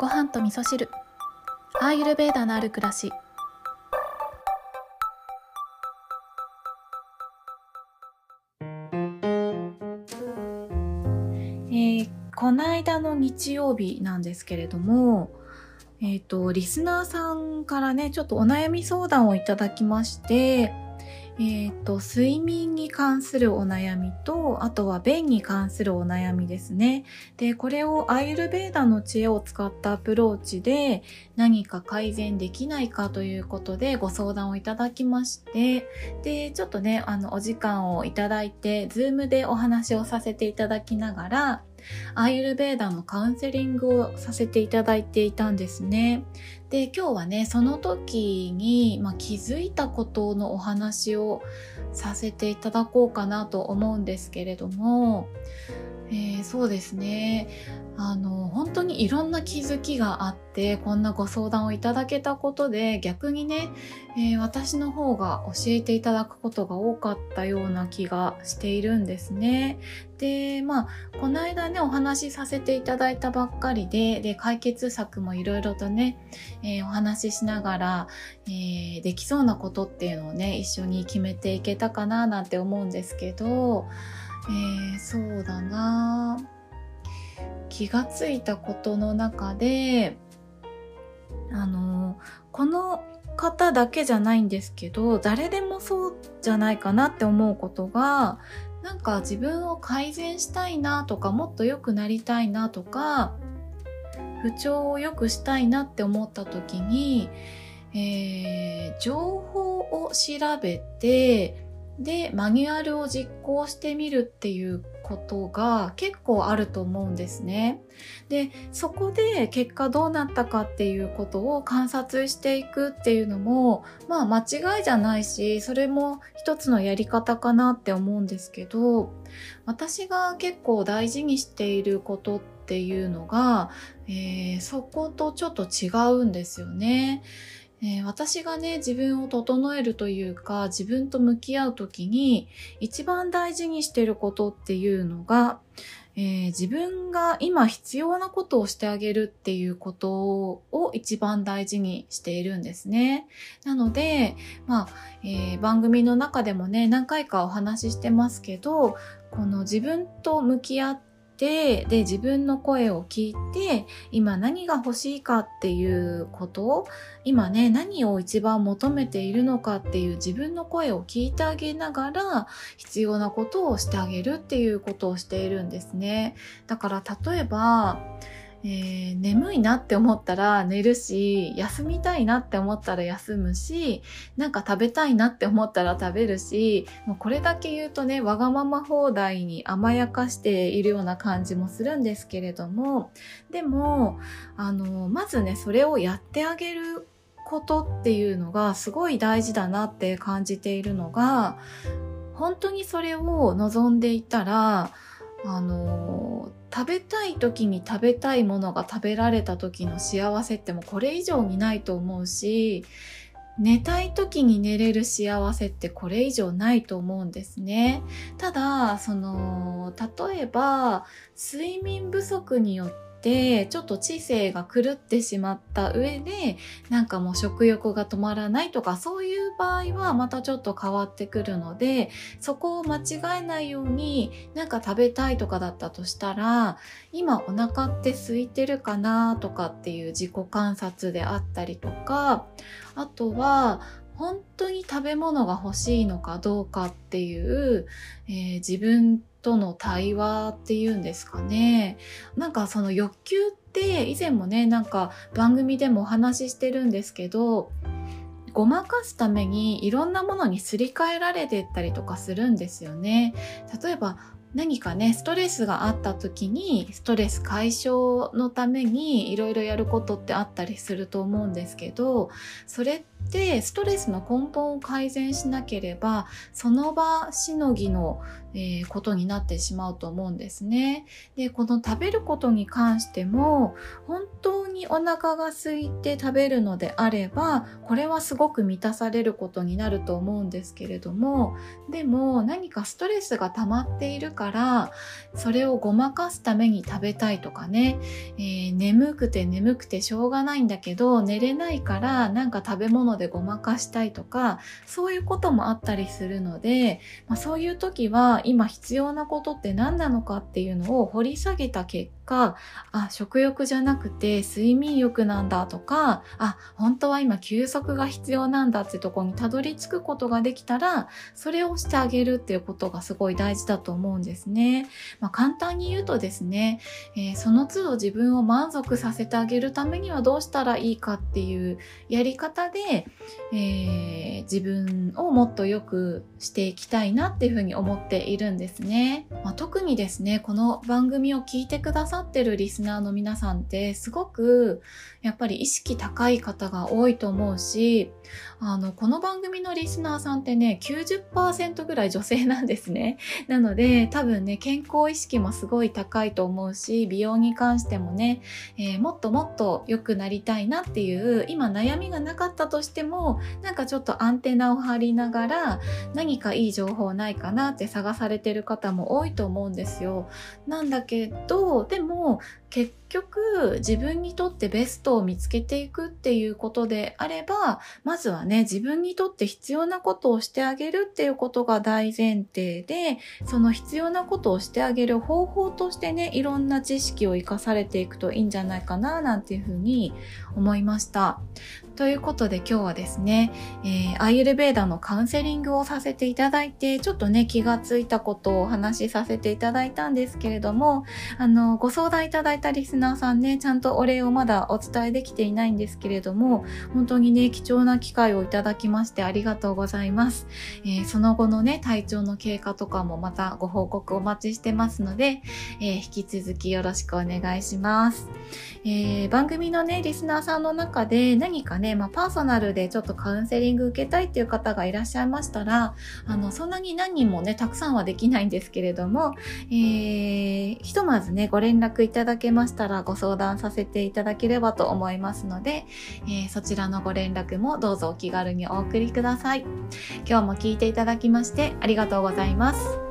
ご飯と味噌汁。アーユルベーダのある暮らし。えー、この間の日曜日なんですけれどもえっ、ー、とリスナーさんからねちょっとお悩み相談をいただきましてえっ、ー、と、睡眠に関するお悩みと、あとは便に関するお悩みですね。で、これをアーユルベーダの知恵を使ったアプローチで何か改善できないかということでご相談をいただきまして、で、ちょっとね、あの、お時間をいただいて、 Zoom でお話をさせていただきながら、アーユルベーダのカウンセリングをさせていただいていたんですね。で、今日はね、その時に、まあ、気づいたことのお話をさせていただこうかなと思うんですけれども、えー、そうですね。あの、本当にいろんな気づきがあって、こんなご相談をいただけたことで、逆にね、えー、私の方が教えていただくことが多かったような気がしているんですね。で、まあ、この間ね、お話しさせていただいたばっかりで、で、解決策もいろいろとね、えー、お話ししながら、えー、できそうなことっていうのをね、一緒に決めていけたかななんて思うんですけど、えー、そうだな。気がついたことの中であのこの方だけじゃないんですけど誰でもそうじゃないかなって思うことがなんか自分を改善したいなとかもっと良くなりたいなとか不調を良くしたいなって思った時に、えー、情報を調べてでマニュアルを実行してみるっていうことが結構あると思うんですね。でそこで結果どうなったかっていうことを観察していくっていうのもまあ間違いじゃないしそれも一つのやり方かなって思うんですけど私が結構大事にしていることっていうのが、えー、そことちょっと違うんですよね。えー、私がね、自分を整えるというか、自分と向き合うときに、一番大事にしてることっていうのが、えー、自分が今必要なことをしてあげるっていうことを一番大事にしているんですね。なので、まあ、えー、番組の中でもね、何回かお話ししてますけど、この自分と向き合ってで自分の声を聞いて今何が欲しいかっていうこと今ね何を一番求めているのかっていう自分の声を聞いてあげながら必要なことをしてあげるっていうことをしているんですね。だから例えばえー、眠いなって思ったら寝るし、休みたいなって思ったら休むし、なんか食べたいなって思ったら食べるし、もうこれだけ言うとね、わがまま放題に甘やかしているような感じもするんですけれども、でも、あの、まずね、それをやってあげることっていうのがすごい大事だなって感じているのが、本当にそれを望んでいたら、あの食べたい時に食べたいものが食べられた時の幸せってもうこれ以上にないと思うし寝たい時に寝れる幸せってこれ以上ないと思うんですね。ただ、その、例えば、睡眠不足によっててちょっと知性が狂ってしまった上でなんかもう食欲が止まらないとかそういう場合はまたちょっと変わってくるのでそこを間違えないようになんか食べたいとかだったとしたら今お腹って空いてるかなとかっていう自己観察であったりとかあとは本当に食べ物が欲しいのかどうかっていう、えー、自分との対話っていうんですかね。なんかその欲求って以前もね、なんか番組でもお話ししてるんですけど、ごまかすためにいろんなものにすり替えられてったりとかするんですよね。例えば何かね、ストレスがあった時に、ストレス解消のためにいろいろやることってあったりすると思うんですけど、それっしてストレスの根本を改善しなければその場しのぎの、えー、ことになってしまうと思うんですね。でこの食べることに関しても本当にお腹が空いて食べるのであればこれはすごく満たされることになると思うんですけれどもでも何かストレスが溜まっているからそれをごまかすために食べたいとかね、えー、眠くて眠くてしょうがないんだけど寝れないからなんか食べ物のでごまかしたいとかそういうこともあったりするので、まあ、そういう時は今必要なことって何なのかっていうのを掘り下げた結果あ食欲じゃなくて睡眠欲なんだとかあ本当は今休息が必要なんだってとこにたどり着くことができたらそれをしてあげるっていうことがすごい大事だと思うんですね。まあ、簡単に言うとですね、えー、その都度自分を満足させてあげるためにはどうしたらいいかっていうやり方で、えー、自分をもっと良くしていきたいなっていうふうに思っているんですね。まあ、特にですね、この番組を聞いてくださってるリスナーの皆さんってすごくやっぱり意識高い方が多いと思うし、あの、この番組のリスナーさんってね、90%ぐらい女性なんですね。なので、多分ね、健康意識もすごい高いと思うし、美容に関してもね、えー、もっともっと良くなりたいなっていう、今悩みがなかったとしても、なんかちょっとアンテナを張りながら、何かいい情報ないかなって探されてる方も多いと思うんですよ。なんだけど、でも、結局自分にとってベストを見つけていくっていうことであればまずはねね自分にとって必要なことをしてあげるっていうことが大前提でその必要なことをしてあげる方法としてねいろんな知識を生かされていくといいんじゃないかななんていうふうに思いました。ということで今日はですね、えー、アイユルベーダのカウンセリングをさせていただいて、ちょっとね、気がついたことをお話しさせていただいたんですけれども、あの、ご相談いただいたリスナーさんね、ちゃんとお礼をまだお伝えできていないんですけれども、本当にね、貴重な機会ををいただきましてありがとうございます。えー、その後のね、体調の経過とかもまたご報告お待ちしてますので、えー、引き続きよろしくお願いします。えー、番組のね、リスナーさんの中で何かね、まあ、パーソナルでちょっとカウンセリング受けたいっていう方がいらっしゃいましたら、あの、そんなに何人もね、たくさんはできないんですけれども、えー、ひとまずね、ご連絡いただけましたらご相談させていただければと思いますので、えー、そちらのご連絡もどうぞお気軽にお送りください。今日も聞いていただきましてありがとうございます。